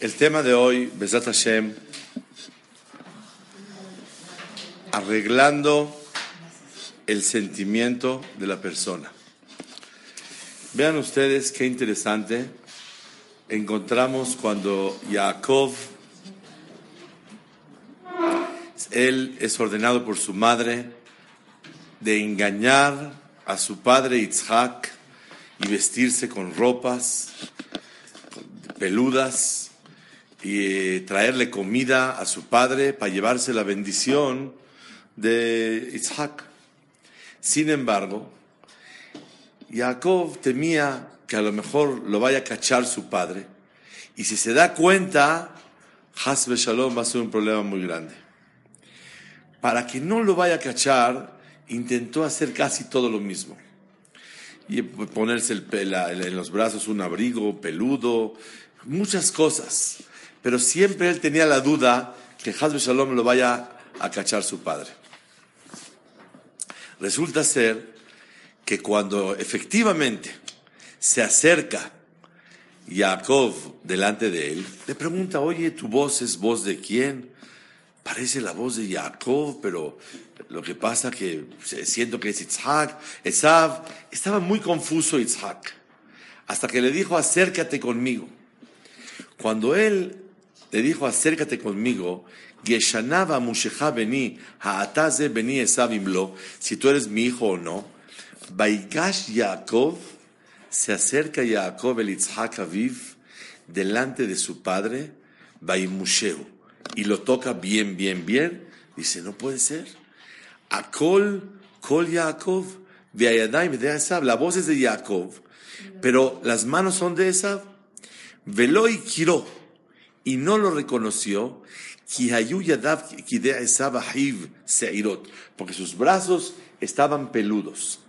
El tema de hoy, Besat Hashem, arreglando el sentimiento de la persona. Vean ustedes qué interesante encontramos cuando Jacob, él es ordenado por su madre de engañar a su padre Yitzhak y vestirse con ropas peludas y eh, traerle comida a su padre para llevarse la bendición de Isaac. Sin embargo, Jacob temía que a lo mejor lo vaya a cachar su padre y si se da cuenta, Hasbe Shalom va a ser un problema muy grande. Para que no lo vaya a cachar, intentó hacer casi todo lo mismo. Y ponerse el, en los brazos un abrigo peludo, muchas cosas pero siempre él tenía la duda que Hazbe Shalom lo vaya a cachar su padre. Resulta ser que cuando efectivamente se acerca Jacob delante de él, le pregunta, oye, ¿tu voz es voz de quién? Parece la voz de Jacob, pero lo que pasa que siento que es Isaac, Esav. Estaba muy confuso Isaac, hasta que le dijo, acércate conmigo. Cuando él le dijo, acércate conmigo, Beni, Haataze Beni si tú eres mi hijo o no. Baigash Yaakov, se acerca Yaakov el Itzhak Aviv, delante de su padre, Baimusheu, y lo toca bien, bien, bien. Dice, no puede ser. Akol, Kol Yaakov, de Esab, la voz es de Yaakov, pero las manos son de Esab. Veloy Kiro y no lo reconoció, porque sus brazos estaban peludos.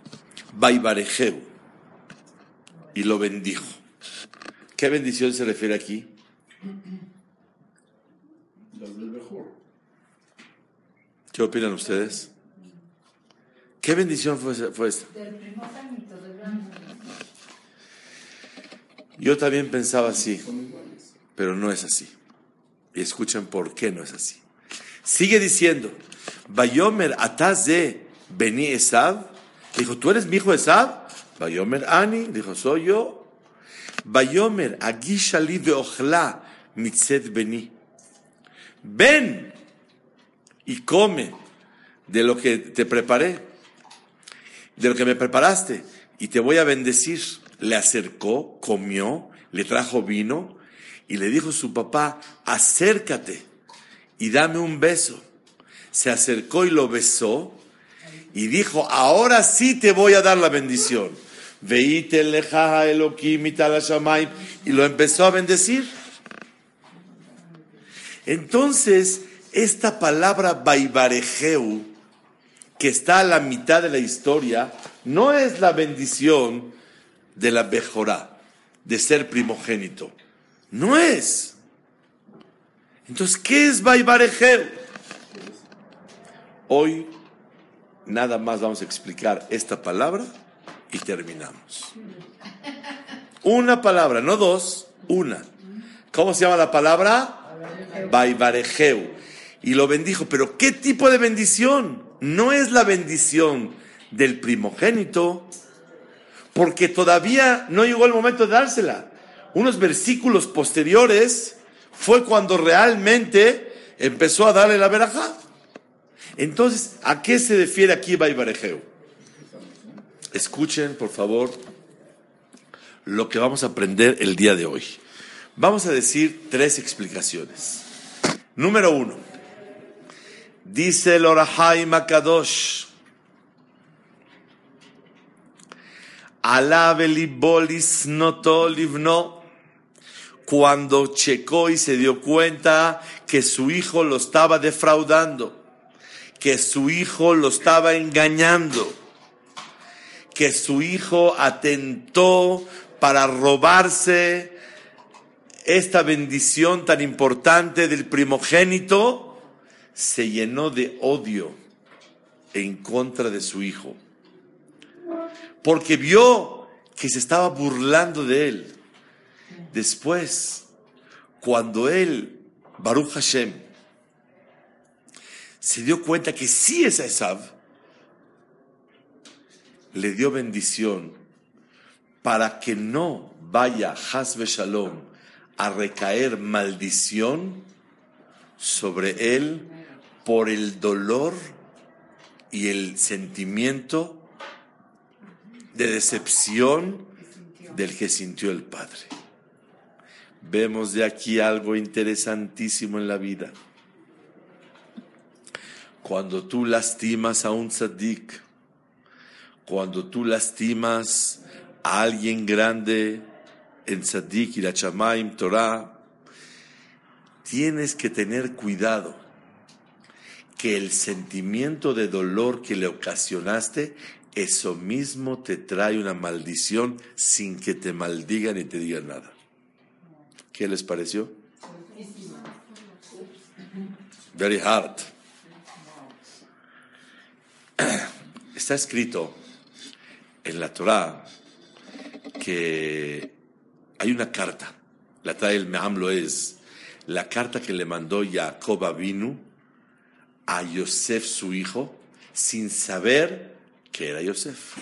Y lo bendijo. ¿Qué bendición se refiere aquí? ¿Qué opinan ustedes? ¿Qué bendición fue, fue esta? Yo también pensaba así pero no es así. Y escuchen por qué no es así. Sigue diciendo, Bayomer de Beni Esav, dijo, ¿tú eres mi hijo? Bayomer Ani, dijo, soy yo. Bayomer Agishali Beochla Mitzet Beni. Ven y come de lo que te preparé, de lo que me preparaste, y te voy a bendecir. Le acercó, comió, le trajo vino, y le dijo su papá, acércate y dame un beso. Se acercó y lo besó y dijo, ahora sí te voy a dar la bendición. Veite leja Elohim y lo empezó a bendecir. Entonces, esta palabra baibarejeu, que está a la mitad de la historia, no es la bendición de la Bejorá, de ser primogénito. No es. Entonces, ¿qué es Baibarejeu? Hoy nada más vamos a explicar esta palabra y terminamos. Una palabra, no dos, una. ¿Cómo se llama la palabra? Baibarejeu. Y lo bendijo. Pero ¿qué tipo de bendición? No es la bendición del primogénito, porque todavía no llegó el momento de dársela unos versículos posteriores, fue cuando realmente empezó a darle la verajá. Entonces, ¿a qué se refiere aquí Baibarejeu? Escuchen, por favor, lo que vamos a aprender el día de hoy. Vamos a decir tres explicaciones. Número uno, dice el Orahai Makadosh, Alabelibolis noto livno cuando checó y se dio cuenta que su hijo lo estaba defraudando, que su hijo lo estaba engañando, que su hijo atentó para robarse esta bendición tan importante del primogénito, se llenó de odio en contra de su hijo, porque vio que se estaba burlando de él Después, cuando él, Baruch Hashem, se dio cuenta que sí es Esav, le dio bendición para que no vaya Hasbe Shalom a recaer maldición sobre él por el dolor y el sentimiento de decepción del que sintió el Padre. Vemos de aquí algo interesantísimo en la vida. Cuando tú lastimas a un tzaddik, cuando tú lastimas a alguien grande en tzaddik y la chamaim Torah, tienes que tener cuidado que el sentimiento de dolor que le ocasionaste, eso mismo te trae una maldición sin que te maldigan y te digan nada. ¿Qué les pareció? Very hard. Está escrito en la Torah que hay una carta, la trae el Mehamlo es la carta que le mandó Jacob Avinu a Yosef su hijo sin saber que era Yosef.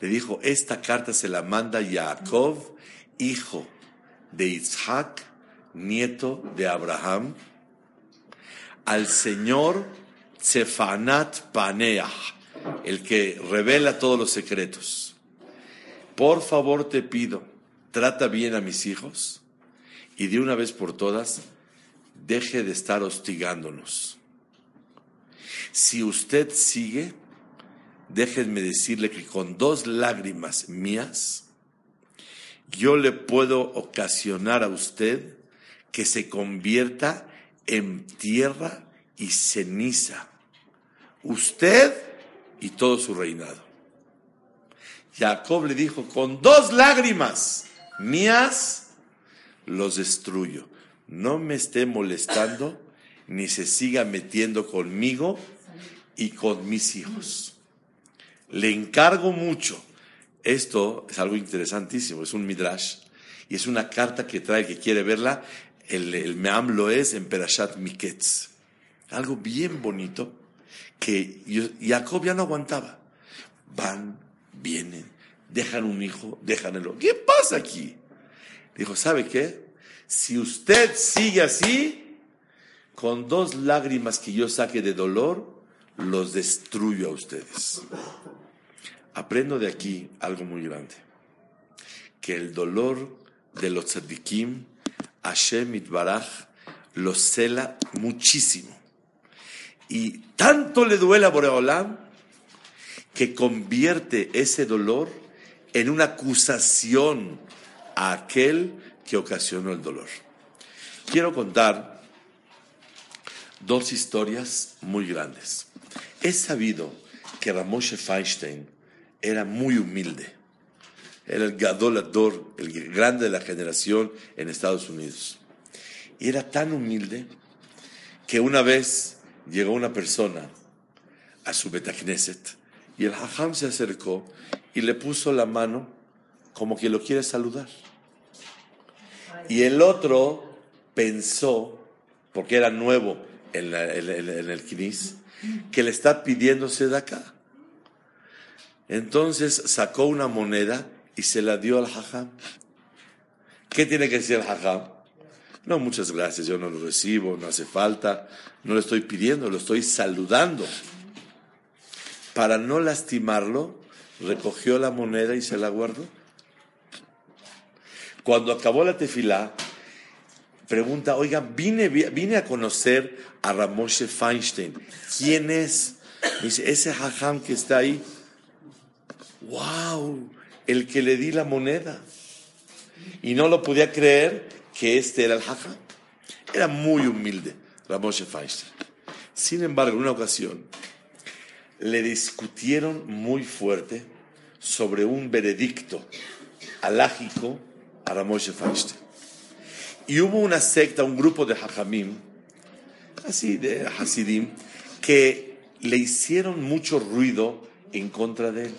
Le dijo, esta carta se la manda Jacob, hijo de Isaac, nieto de Abraham, al Señor Zefanat Paneah, el que revela todos los secretos. Por favor te pido, trata bien a mis hijos y de una vez por todas, deje de estar hostigándonos. Si usted sigue, déjenme decirle que con dos lágrimas mías, yo le puedo ocasionar a usted que se convierta en tierra y ceniza. Usted y todo su reinado. Jacob le dijo, con dos lágrimas mías los destruyo. No me esté molestando ni se siga metiendo conmigo y con mis hijos. Le encargo mucho. Esto es algo interesantísimo, es un midrash y es una carta que trae, que quiere verla, el, el Meam lo es en Perashat Miketz. Algo bien bonito que Jacob ya no aguantaba. Van, vienen, dejan un hijo, dejan el otro. ¿Qué pasa aquí? Dijo, ¿sabe qué? Si usted sigue así, con dos lágrimas que yo saque de dolor, los destruyo a ustedes. Aprendo de aquí algo muy grande, que el dolor de los tzadikim, Hashem Itbaraj, los cela muchísimo. Y tanto le duele a Boreolam que convierte ese dolor en una acusación a aquel que ocasionó el dolor. Quiero contar dos historias muy grandes. He sabido que Ramoshe Feinstein era muy humilde. Era el gadolador, el grande de la generación en Estados Unidos. Y era tan humilde que una vez llegó una persona a su Betacneset y el hajam se acercó y le puso la mano como que lo quiere saludar. Y el otro pensó, porque era nuevo en, el Kinis, que le está pidiéndose de acá. Entonces sacó una moneda y se la dio al hajam. ¿Qué tiene que decir el hajam? No, muchas gracias, yo no lo recibo, no hace falta, no le estoy pidiendo, lo estoy saludando. Para no lastimarlo, recogió la moneda y se la guardó. Cuando acabó la tefilá, pregunta, oiga, vine, vine a conocer a Ramoshe Feinstein. ¿Quién es? dice, ese hajam que está ahí wow, el que le di la moneda. Y no lo podía creer que este era el jaja. Era muy humilde, Ramoshe Feinstein. Sin embargo, en una ocasión le discutieron muy fuerte sobre un veredicto alágico a Ramoshe Feinstein. Y hubo una secta, un grupo de hajamim, así de hasidim, que le hicieron mucho ruido en contra de él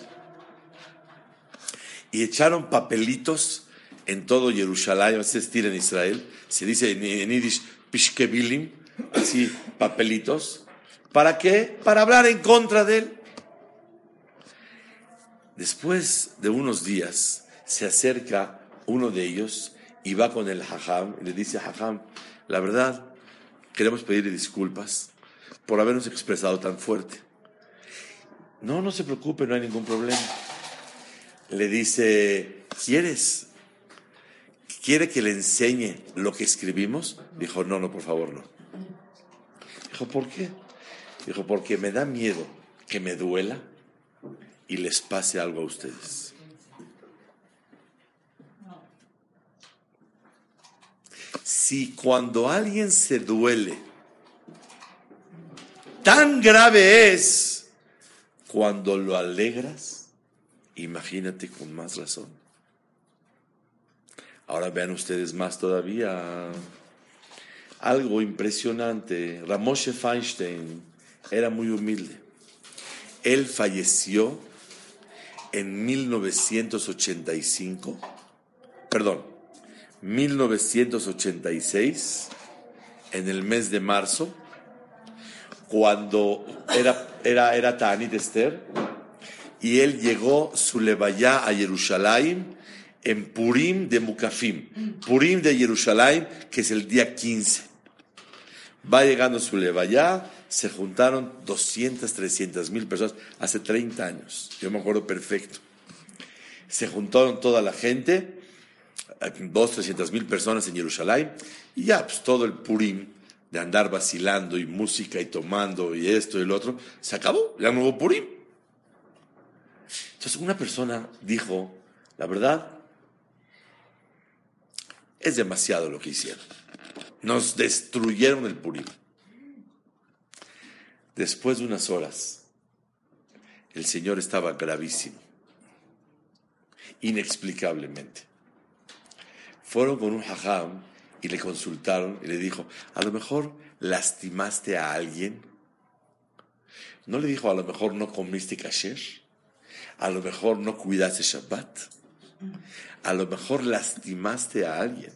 y echaron papelitos en todo Jerusalén, se estira en Israel, se dice en, Yiddish pishkebilim, así papelitos. ¿Para qué? Para hablar en contra de él. Después de unos días se acerca uno de ellos y va con el hajam y le dice, hajam, la verdad, queremos pedirle disculpas por habernos expresado tan fuerte. No, no se preocupe, no hay ningún problema. Le dice, ¿quieres? ¿Quiere que le enseñe lo que escribimos? Dijo, no, no, por favor, no. Dijo, ¿por qué? Dijo, porque me da miedo que me duela y les pase algo a ustedes. Si cuando alguien se duele, tan grave es cuando lo alegras, imagínate con más razón. Ahora vean ustedes más todavía. Algo impresionante. Ramoshe Feinstein era muy humilde. Él falleció en 1985, perdón, 1986, en el mes de marzo, cuando era, era, era Ta'anit Esther, y él llegó su levaya a Jerusalén en Purim de Mukafim, Purim de Jerusalén, que es el día 15. Va llegando su levaya, se juntaron 200, 300 mil personas hace 30 años. Yo me acuerdo perfecto. Se juntaron toda la gente, 2, 300 mil personas en Jerusalén, y ya, pues todo el Purim de andar vacilando y música y tomando y esto y lo otro, se acabó, ya no hubo Purim. Entonces una persona dijo, la verdad, es demasiado lo que hicieron. Nos destruyeron el Purim. Después de unas horas, el Señor estaba gravísimo, inexplicablemente. Fueron con un hajam y le consultaron y le dijo, a lo mejor lastimaste a alguien. No le dijo, a lo mejor no comiste kasher, a lo mejor no cuidaste Shabbat, a lo mejor lastimaste a alguien.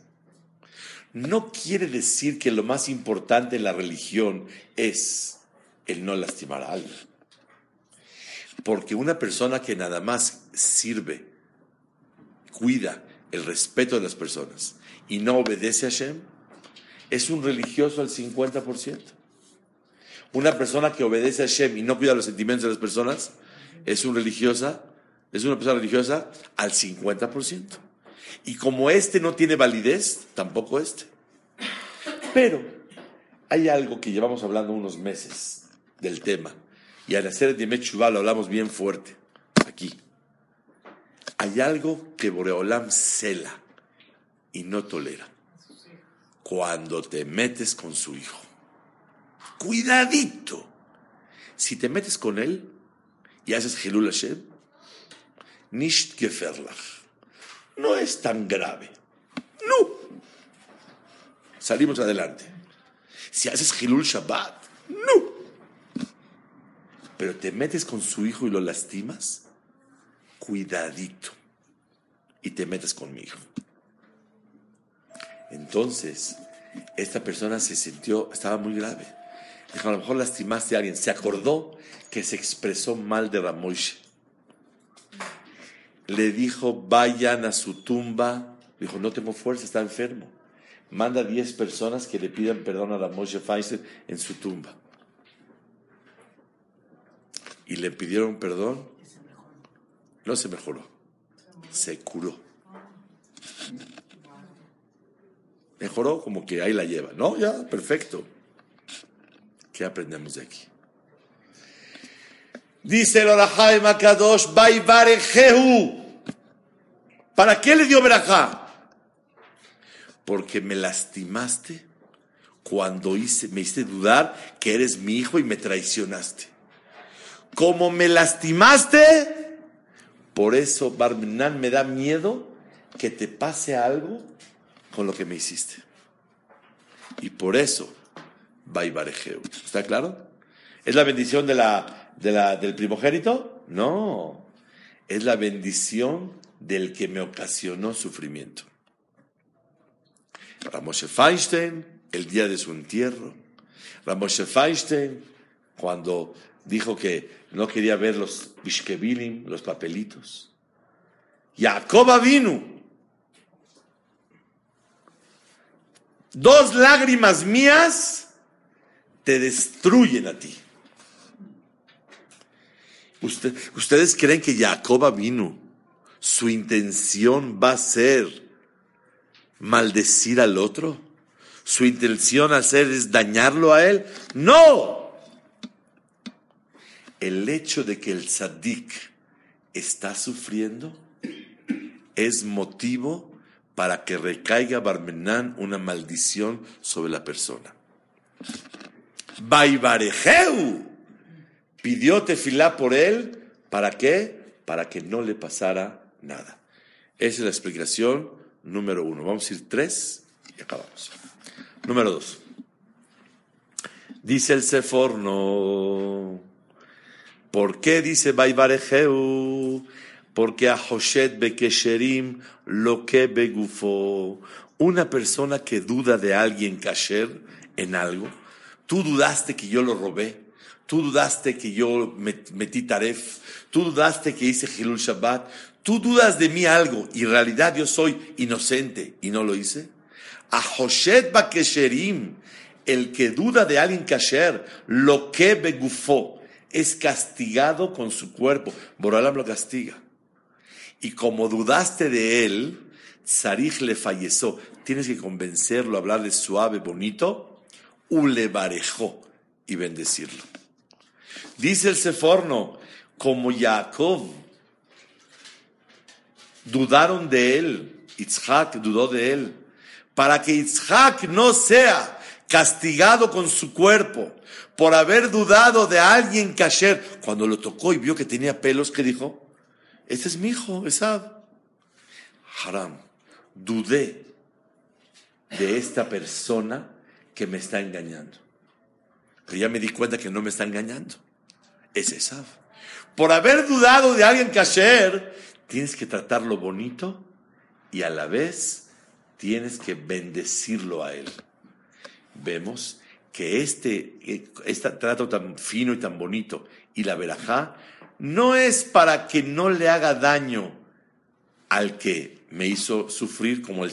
No quiere decir que lo más importante en la religión es el no lastimar a alguien. Porque una persona que nada más sirve, cuida el respeto de las personas y no obedece a Hashem, es un religioso al 50%. Una persona que obedece a Hashem y no cuida los sentimientos de las personas, es, un religiosa, es una persona religiosa al 50%. Y como este no tiene validez, tampoco este. Pero hay algo que llevamos hablando unos meses del tema. Y al hacer el Chubá lo hablamos bien fuerte, aquí. Hay algo que Boreolam cela y no tolera. Cuando te metes con su hijo. Cuidadito. Si te metes con él y haces Hilul Hashem, nicht. No es tan grave. No. Salimos adelante. Si haces Hilul Shabbat, no pero te metes con su hijo y lo lastimas, cuidadito. Y te metes con mi hijo. Entonces, esta persona se sintió, estaba muy grave. Dijo, a lo mejor lastimaste a alguien. Se acordó que se expresó mal de Ramoishe. Le dijo, vayan a su tumba. Dijo, no tengo fuerza, está enfermo. Manda 10 personas que le pidan perdón a Ramoishe Pfizer en su tumba y le pidieron perdón, no se mejoró, se curó. Mejoró como que ahí la lleva, ¿no? Ya, perfecto. ¿Qué aprendemos de aquí? Dice el Orahai Makadosh, ¿Para qué le dio verajá? Porque me lastimaste cuando hice, me hice dudar que eres mi hijo y me traicionaste como me lastimaste, por eso Barminan me da miedo que te pase algo con lo que me hiciste. Y por eso, ¿Está claro? ¿Es la bendición del primogénito? No. Es la bendición del que me ocasionó sufrimiento. Ramoshe Feinstein, el día de su entierro. Ramoshe Feinstein, cuando dijo que no quería ver los bishkevilim, los papelitos. Jacob vino. Dos lágrimas mías te destruyen a ti. ¿Ustedes creen que Jacob vino? Su intención va a ser maldecir al otro. Su intención hacer es dañarlo a él. No. El hecho de que el sadik está sufriendo es motivo para que recaiga Barmenán una maldición sobre la persona. Baibarejeu pidió tefilá por él, ¿para qué? Para que no le pasara nada. Esa es la explicación número uno. Vamos a ir tres y acabamos. Número dos. Dice el Seforno. ¿Por qué dice Baibarejeu? Porque a Hoshet Bekesherim lo que begufo. Una persona que duda de alguien kasher en algo, tú dudaste que yo lo robé, tú dudaste que yo metí taref, tú dudaste que hice Hilul Shabbat, tú dudas de mí algo y en realidad yo soy inocente y no lo hice. A Hoshet Bekesherim, el que duda de alguien kasher, lo que begufo, es castigado con su cuerpo. Boralam lo castiga. Y como dudaste de él, Sarich le falleció. Tienes que convencerlo, hablarle suave, bonito, ulevarejó y bendecirlo. Dice el Seforno, como Jacob dudaron de él, Itzhak dudó de él, para que Itzhak no sea castigado con su cuerpo por haber dudado de alguien que ayer, cuando lo tocó y vio que tenía pelos, ¿qué dijo? Este es mi hijo, Esab. Haram, dudé de esta persona que me está engañando. Pero ya me di cuenta que no me está engañando. Es Esab. Por haber dudado de alguien que ayer, tienes que tratarlo bonito y a la vez tienes que bendecirlo a él. Vemos que este, este trato tan fino y tan bonito y la verajá no es para que no le haga daño al que me hizo sufrir como el,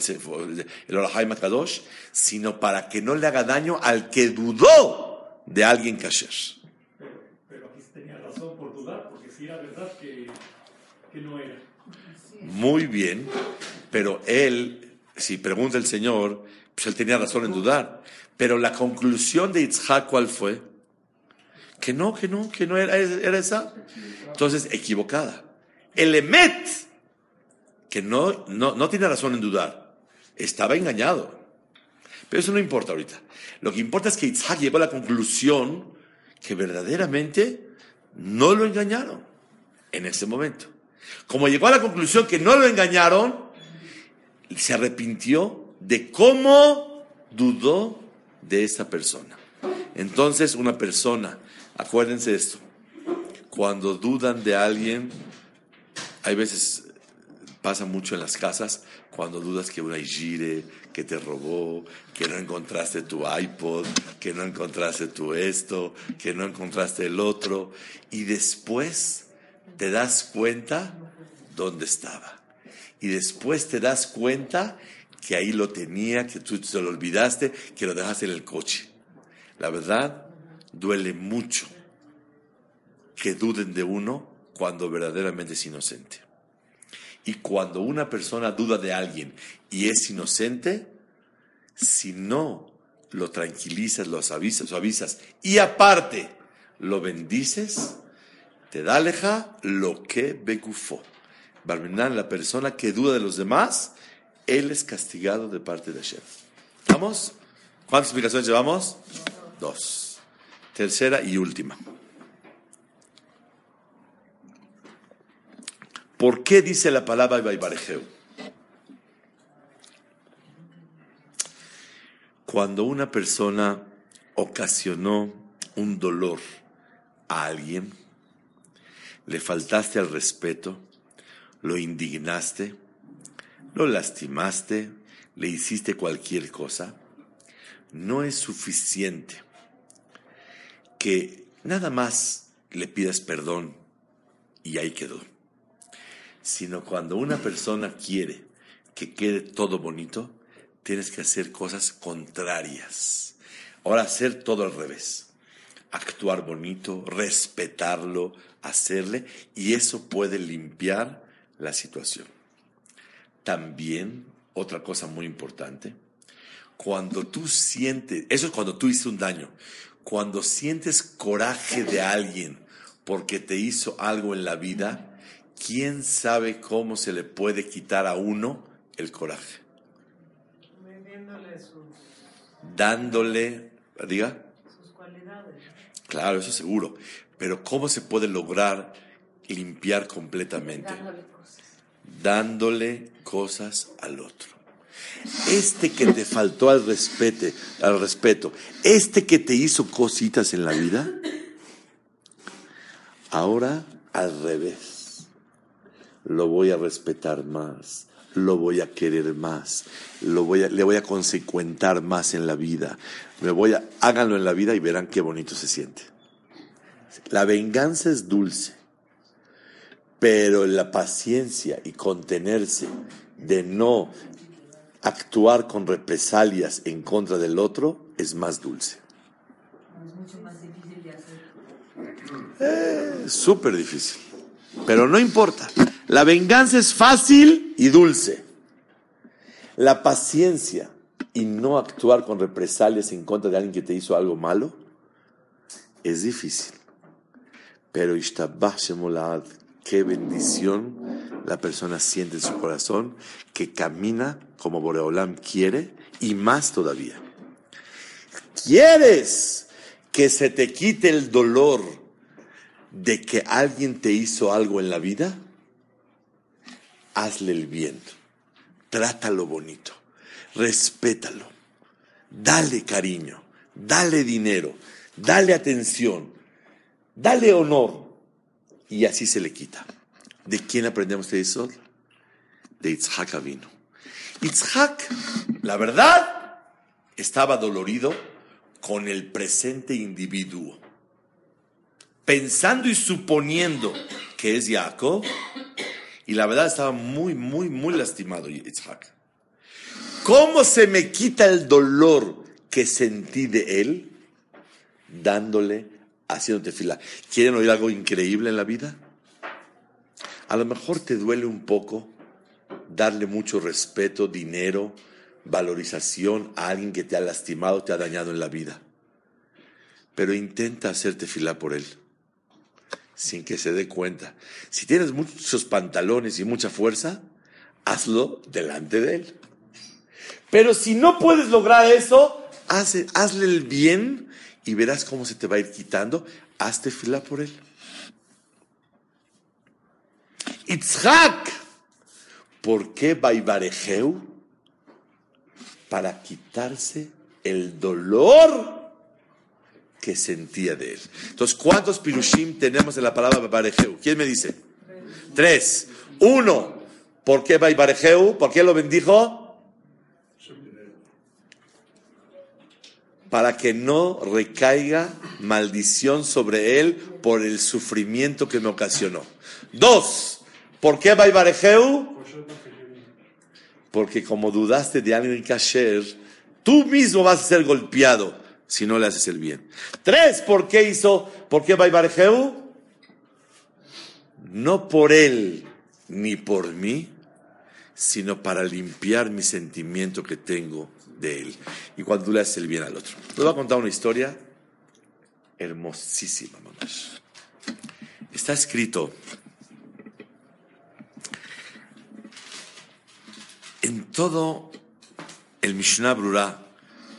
el Orahai Makadosh, sino para que no le haga daño al que dudó de alguien kasher. Pero, pero aquí tenía razón por dudar, porque si era verdad que, que no era. Muy bien, pero él, si pregunta el Señor, pues él tenía razón en dudar. Pero la conclusión de Itzhak, ¿cuál fue? Que no, que no, que no era, era esa. Entonces, equivocada. El Emet, que no, no, no tiene razón en dudar, estaba engañado. Pero eso no importa ahorita. Lo que importa es que Isaac llegó a la conclusión que verdaderamente no lo engañaron en ese momento. Como llegó a la conclusión que no lo engañaron, se arrepintió de cómo dudó de esa persona. Entonces, una persona Acuérdense de esto. Cuando dudan de alguien, hay veces pasa mucho en las casas, cuando dudas que una gire, que te robó, que no encontraste tu iPod, que no encontraste tu esto, que no encontraste el otro, y después te das cuenta dónde estaba. Y después te das cuenta que ahí lo tenía, que tú te lo olvidaste, que lo dejaste en el coche. La verdad, duele mucho que duden de uno cuando verdaderamente es inocente. Y cuando una persona duda de alguien y es inocente, si no lo tranquilizas, lo avisas, lo avisas y aparte lo bendices, te da aleja lo que begufó. Barminan, la persona que duda de los demás, él es castigado de parte de Hashem. ¿Vamos? ¿Cuántas explicaciones llevamos? Dos. Tercera y última. ¿Por qué dice la palabra Baibarejeu? Cuando una persona ocasionó un dolor a alguien, le faltaste al respeto, lo indignaste, lo lastimaste, le hiciste cualquier cosa, no es suficiente que nada más le pidas perdón y ahí quedó. Sino cuando una persona quiere que quede todo bonito, tienes que hacer cosas contrarias. Ahora hacer todo al revés. Actuar bonito, respetarlo, hacerle, y eso puede limpiar la situación. También, otra cosa muy importante, cuando tú sientes, eso es cuando tú hiciste un daño, cuando sientes coraje de alguien porque te hizo algo en la vida, ¿quién sabe cómo se le puede quitar a uno el coraje? Dándole, diga. Sus cualidades. Claro, eso seguro. Pero ¿cómo se puede lograr limpiar completamente? Dándole cosas. Dándole cosas al otro. Este que te faltó al respeto, al respeto, este que te hizo cositas en la vida, ahora al revés. Lo voy a respetar más, lo voy a querer más, lo voy a, le voy a consecuentar más en la vida. Me voy a, háganlo en la vida y verán qué bonito se siente. La venganza es dulce, pero la paciencia y contenerse de no actuar con represalias en contra del otro es más dulce. Es mucho más difícil de hacer. Eh, súper difícil. Pero no importa. La venganza es fácil y dulce. La paciencia y no actuar con represalias en contra de alguien que te hizo algo malo es difícil. Pero qué bendición la persona siente en su corazón que camina como Boreolam quiere y más todavía. ¿Quieres que se te quite el dolor de que alguien te hizo algo en la vida? Hazle el bien, trátalo bonito, respétalo, dale cariño, dale dinero, dale atención, dale honor y así se le quita. ¿De quién aprendemos de eso? De Itzhak Avino. Itzhak, la verdad, estaba dolorido con el presente individuo. Pensando y suponiendo que es Jacob, y la verdad estaba muy, muy, muy lastimado Itzhak. ¿Cómo se me quita el dolor que sentí de él? Dándole, haciéndote fila. ¿Quieren oír algo increíble en la vida? A lo mejor te duele un poco darle mucho respeto, dinero, valorización a alguien que te ha lastimado, te ha dañado en la vida. Pero intenta hacerte fila por él, sin que se dé cuenta. Si tienes muchos pantalones y mucha fuerza, hazlo delante de él. Pero si no puedes lograr eso, hazle el bien y verás cómo se te va a ir quitando. Hazte fila por él. Itzhak. ¿Por qué Baibarejeu? Para quitarse el dolor que sentía de él. Entonces, ¿cuántos pirushim tenemos en la palabra Baibarejeu? ¿Quién me dice? Tres. Uno. ¿Por qué Baibarejeu? ¿Por qué lo bendijo? para que no recaiga maldición sobre él por el sufrimiento que me ocasionó. Dos, ¿Por qué Baibarejeu? Porque como dudaste de alguien kasher, tú mismo vas a ser golpeado si no le haces el bien. Tres, ¿por qué hizo? ¿Por qué Baibarejeu? No por él ni por mí, sino para limpiar mi sentimiento que tengo de él. Y cuando tú le haces el bien al otro. Te voy a contar una historia hermosísima, mamás. Está escrito En todo el Mishnah Brura,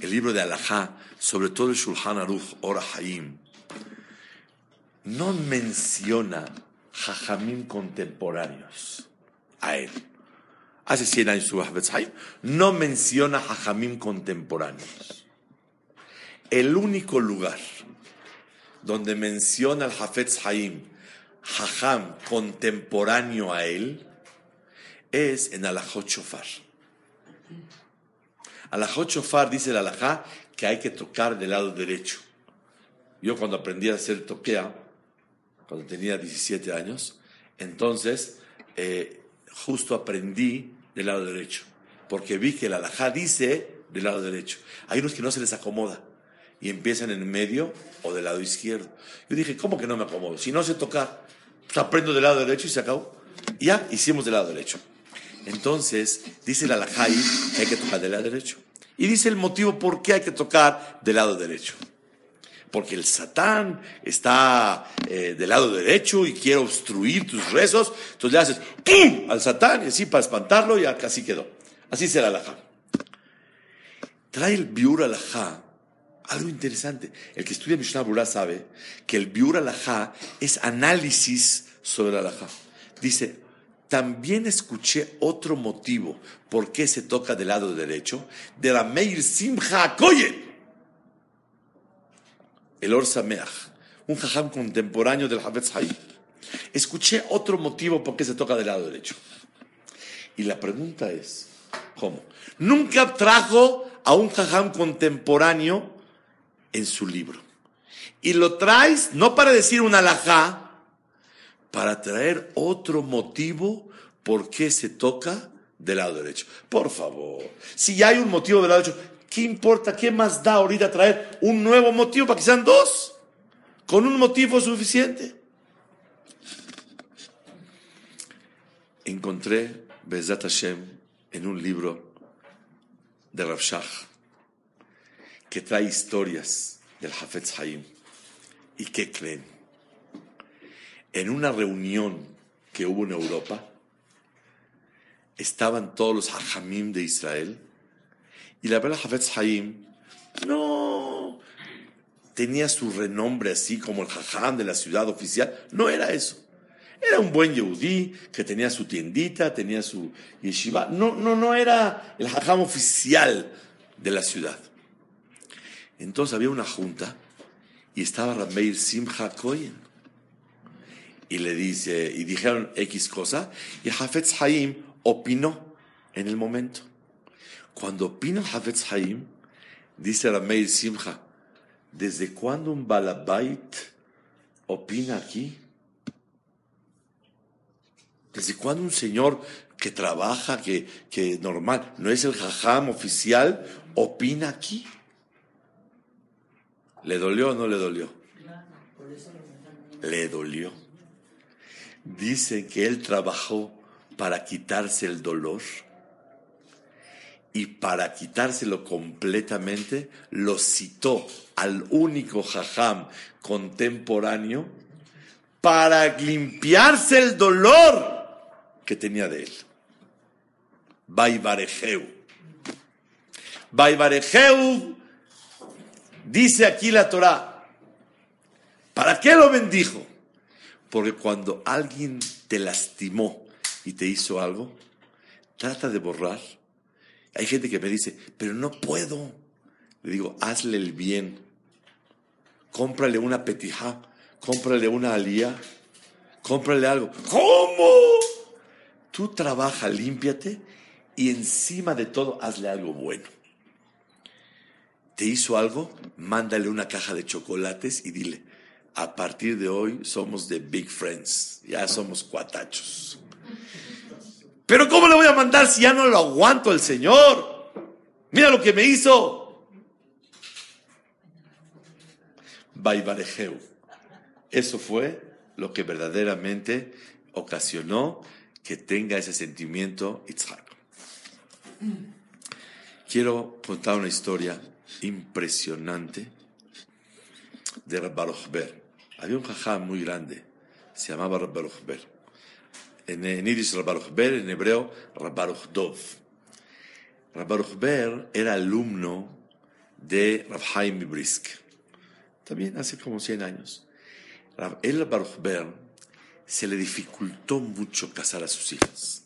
el libro de Alajá, sobre todo el Shulchan Aruch, Ora Haim, no menciona jajamim contemporáneos a él. Hace 100 años su no menciona jajamim contemporáneos. El único lugar donde menciona el Hafetz Haim, jajam contemporáneo a él, es en Alajot Shofar. Alajot Shofar dice el alajá que hay que tocar del lado derecho. Yo cuando aprendí a hacer toquea, cuando tenía 17 años, entonces eh, justo aprendí del lado derecho, porque vi que el alajá dice del lado derecho. Hay unos que no se les acomoda y empiezan en medio o del lado izquierdo. Yo dije, ¿cómo que no me acomodo? Si no sé tocar, pues aprendo del lado derecho y se acabó. ya hicimos del lado derecho. Entonces, dice el alajá que hay que tocar del lado derecho. Y dice el motivo por qué hay que tocar del lado derecho. Porque el Satán está eh, del lado derecho y quiere obstruir tus rezos. Entonces le haces ¡pum! al Satán y así para espantarlo y así quedó. Así será el alajá. Trae el biur alajá algo interesante. El que estudia Mishnah Burah sabe que el biur alajá es análisis sobre el alajá. Dice, también escuché otro motivo por qué se toca del lado derecho de la Meir Simcha Koyen, el Or un jajam contemporáneo del Havetz Hayy. Escuché otro motivo por qué se toca del lado derecho. Y la pregunta es, ¿cómo? Nunca trajo a un jajam contemporáneo en su libro. Y lo traes no para decir un alajá, para traer otro motivo por qué se toca del lado derecho. Por favor, si ya hay un motivo del lado derecho, ¿qué importa? ¿Qué más da ahorita traer un nuevo motivo para que sean dos? Con un motivo suficiente. Encontré Bezat Hashem en un libro de Rav Shach que trae historias del Hafetz Haim. ¿Y qué creen? En una reunión que hubo en Europa, estaban todos los hajamim de Israel, y la verdad Hafetz Haim no tenía su renombre así como el hajam de la ciudad oficial, no era eso. Era un buen yehudí que tenía su tiendita, tenía su yeshiva. No, no, no era el hajam oficial de la ciudad. Entonces había una junta y estaba Rameir Simcha Koyen. Y le dice, y dijeron X cosa, y Hafetz Haim opinó en el momento. Cuando opina Hafetz Haim, dice Rameir Simcha, ¿desde cuándo un balabait opina aquí? ¿Desde cuándo un señor que trabaja, que, que normal, no es el jajam oficial, opina aquí? ¿Le dolió o no le dolió? Le dolió. Dice que él trabajó para quitarse el dolor y para quitárselo completamente lo citó al único jajam contemporáneo para limpiarse el dolor que tenía de él. Baibarejeu. Baibarejeu Dice aquí la Torah, ¿para qué lo bendijo? Porque cuando alguien te lastimó y te hizo algo, trata de borrar. Hay gente que me dice, pero no puedo. Le digo, hazle el bien. Cómprale una petija, cómprale una alía, cómprale algo. ¿Cómo? Tú trabaja, límpiate y encima de todo hazle algo bueno te hizo algo, mándale una caja de chocolates y dile, a partir de hoy somos de Big Friends, ya somos cuatachos. Pero ¿cómo le voy a mandar si ya no lo aguanto al Señor? Mira lo que me hizo. Baibarejeu. Eso fue lo que verdaderamente ocasionó que tenga ese sentimiento Itzhak. Quiero contar una historia impresionante de Rabbaruch Ber. Había un jajam muy grande, se llamaba Rabbaruch Ber. En, en Yiddish Rabbaruch Ber, en hebreo Rabbaruch Dov. Rabbaruch Ber era alumno de Rav Haim Brisk, también hace como 100 años. El Rabbaruch Ber se le dificultó mucho casar a sus hijas.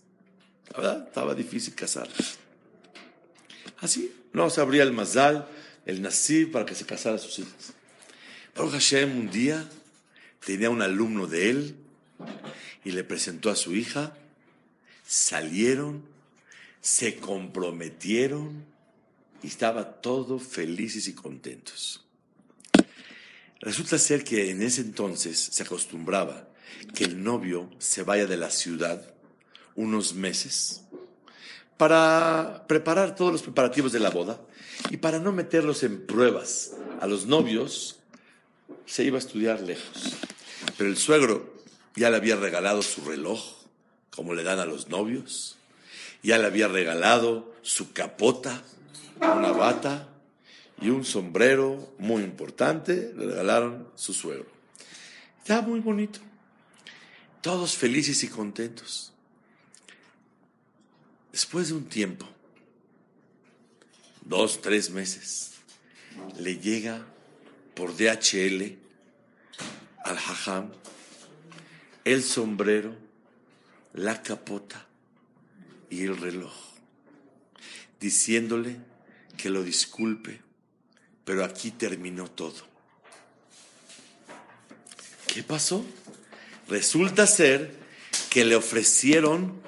La verdad, estaba difícil casar. Así, no se abría el mazal, el nasib para que se casara a sus hijas. Baruch Hashem un día tenía un alumno de él y le presentó a su hija, salieron, se comprometieron y estaba todo felices y contentos. Resulta ser que en ese entonces se acostumbraba que el novio se vaya de la ciudad unos meses para preparar todos los preparativos de la boda y para no meterlos en pruebas a los novios, se iba a estudiar lejos. Pero el suegro ya le había regalado su reloj, como le dan a los novios, ya le había regalado su capota, una bata y un sombrero muy importante, le regalaron su suegro. Estaba muy bonito. Todos felices y contentos. Después de un tiempo, dos, tres meses, le llega por DHL al hajam el sombrero, la capota y el reloj, diciéndole que lo disculpe, pero aquí terminó todo. ¿Qué pasó? Resulta ser que le ofrecieron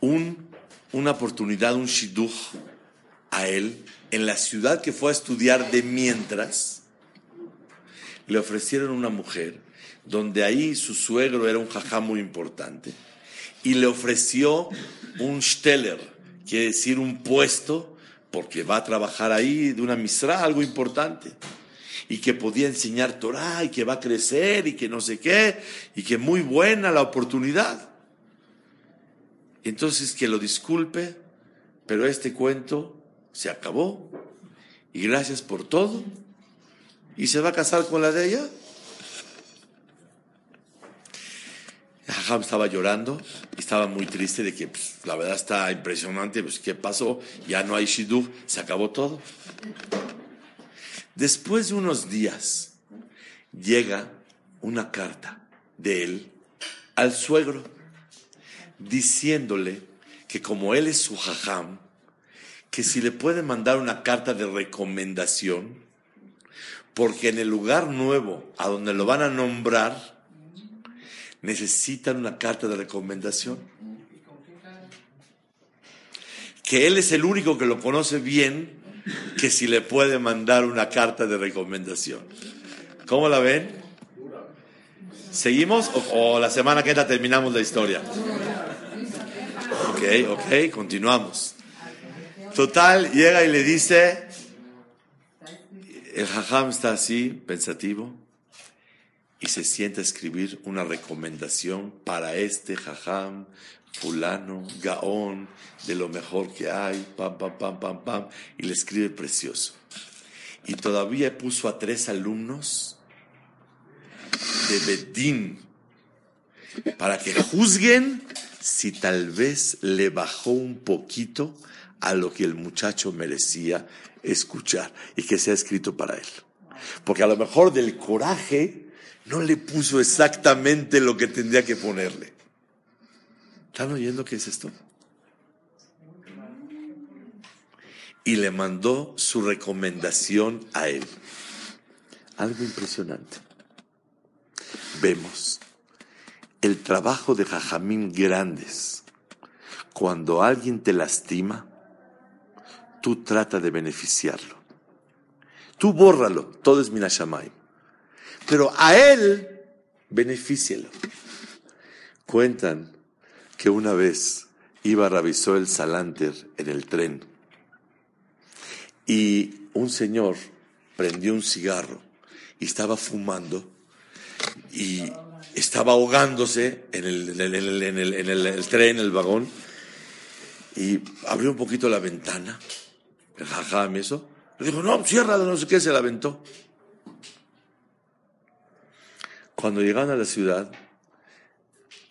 un, una oportunidad, un shidduch a él en la ciudad que fue a estudiar de mientras. Le ofrecieron una mujer donde ahí su suegro era un jajá muy importante y le ofreció un steller, quiere decir un puesto, porque va a trabajar ahí de una misra, algo importante, y que podía enseñar Torah y que va a crecer y que no sé qué, y que muy buena la oportunidad. Entonces que lo disculpe, pero este cuento se acabó y gracias por todo y se va a casar con la de ella. Jajam estaba llorando y estaba muy triste de que pues, la verdad está impresionante, pues ¿qué pasó? Ya no hay shidduch, se acabó todo. Después de unos días llega una carta de él al suegro diciéndole que como él es su jajam, que si le puede mandar una carta de recomendación, porque en el lugar nuevo a donde lo van a nombrar, necesitan una carta de recomendación. Que él es el único que lo conoce bien, que si le puede mandar una carta de recomendación. ¿Cómo la ven? ¿Seguimos o, la semana que entra terminamos la historia? Ok, ok, continuamos. Total, llega y le dice, el jajam está así, pensativo, y se sienta a escribir una recomendación para este jajam, fulano, gaón, de lo mejor que hay, pam, pam, pam, pam, pam, y le escribe precioso. Y todavía puso a tres alumnos de Bedín para que juzguen si tal vez le bajó un poquito a lo que el muchacho merecía escuchar y que sea escrito para él. Porque a lo mejor del coraje no le puso exactamente lo que tendría que ponerle. ¿Están oyendo qué es esto? Y le mandó su recomendación a él. Algo impresionante. Vemos el trabajo de Jajamín grandes. Cuando alguien te lastima, tú trata de beneficiarlo. Tú bórralo, todo es Minashamay pero a él benefícielo. Cuentan que una vez iba Rabisó el Salanter en el tren y un señor prendió un cigarro y estaba fumando y estaba ahogándose en el, en el, en el, en el tren, en el vagón, y abrió un poquito la ventana, el eso, le dijo, no, cierra, no sé qué, se la aventó. Cuando llegan a la ciudad,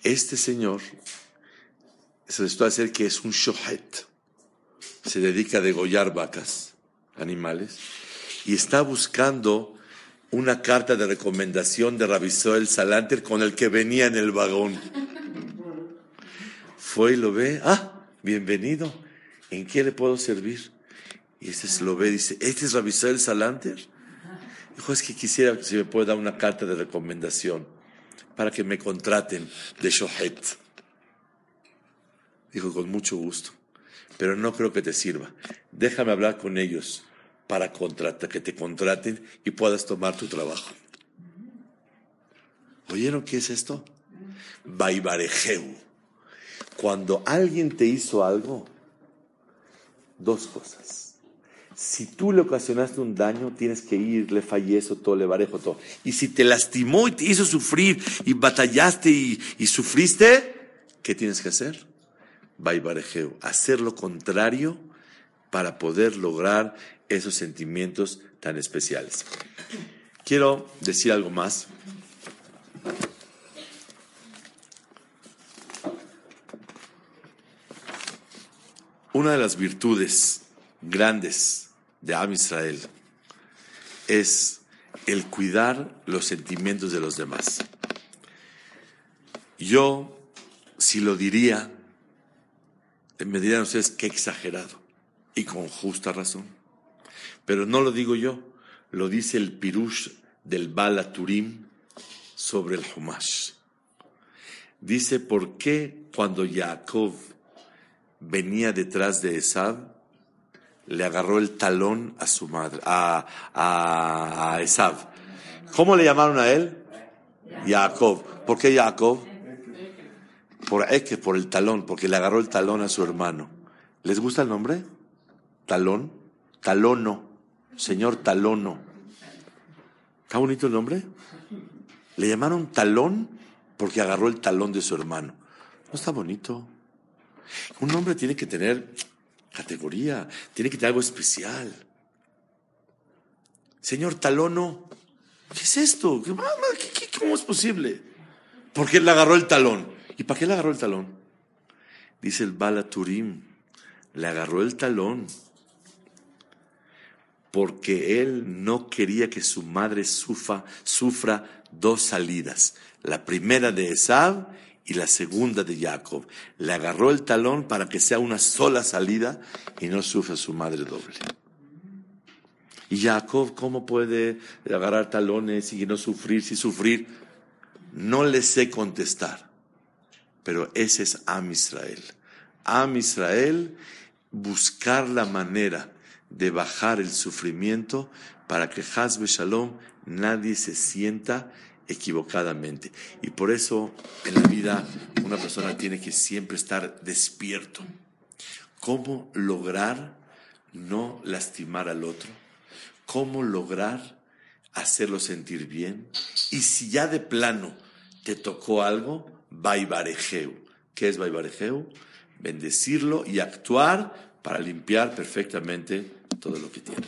este señor se les puede hacer que es un shohet, se dedica a degollar vacas, animales, y está buscando una carta de recomendación de el Salanter con el que venía en el vagón. Fue y lo ve, ah, bienvenido, ¿en qué le puedo servir? Y este se lo ve dice, ¿este es el Salanter? Dijo, es que quisiera si me puede dar una carta de recomendación para que me contraten de Shohet. Dijo, con mucho gusto, pero no creo que te sirva. Déjame hablar con ellos para que te contraten y puedas tomar tu trabajo. ¿Oyeron qué es esto? Baibarejeu. Cuando alguien te hizo algo, dos cosas. Si tú le ocasionaste un daño, tienes que ir, le fallezco todo, le barejo todo. Y si te lastimó y te hizo sufrir y batallaste y, sufriste, ¿qué tienes que hacer? Baibarejeu. Hacer lo contrario para poder lograr esos sentimientos tan especiales. Quiero decir algo más. Una de las virtudes grandes de Am Israel es el cuidar los sentimientos de los demás. Yo, si lo diría, me dirían ustedes qué exagerado y con justa razón. Pero no lo digo yo, lo dice el Pirush del Bala Turim sobre el Humash. Dice, ¿por qué cuando Jacob venía detrás de Esab, le agarró el talón a su madre, a, a, Esab? ¿Cómo le llamaron a él? Jacob. ¿Por qué Jacob? Por que por el talón, porque le agarró el talón a su hermano. ¿Les gusta el nombre? Talón. Talono. Señor Talono. ¿Está bonito el nombre? Le llamaron talón porque agarró el talón de su hermano. ¿No está bonito? Un hombre tiene que tener categoría, tiene que tener algo especial. Señor Talono, ¿qué es esto? cómo es posible? ¿Por qué le agarró el talón? ¿Y para qué le agarró el talón? Dice el Bala Turim, le agarró el talón porque él no quería que su madre sufra, sufra dos salidas, la primera de Esab y la segunda de Jacob. Le agarró el talón para que sea una sola salida y no sufra su madre doble. Y Jacob, ¿cómo puede agarrar talones y no sufrir, si sufrir? No le sé contestar, pero ese es Am Israel. Am Israel, buscar la manera de bajar el sufrimiento para que Hazbe Shalom nadie se sienta equivocadamente. Y por eso en la vida una persona tiene que siempre estar despierto. ¿Cómo lograr no lastimar al otro? ¿Cómo lograr hacerlo sentir bien? Y si ya de plano te tocó algo, Baibarejeu. ¿Qué es Baibarejeu? Bendecirlo y actuar para limpiar perfectamente todo lo que tiene.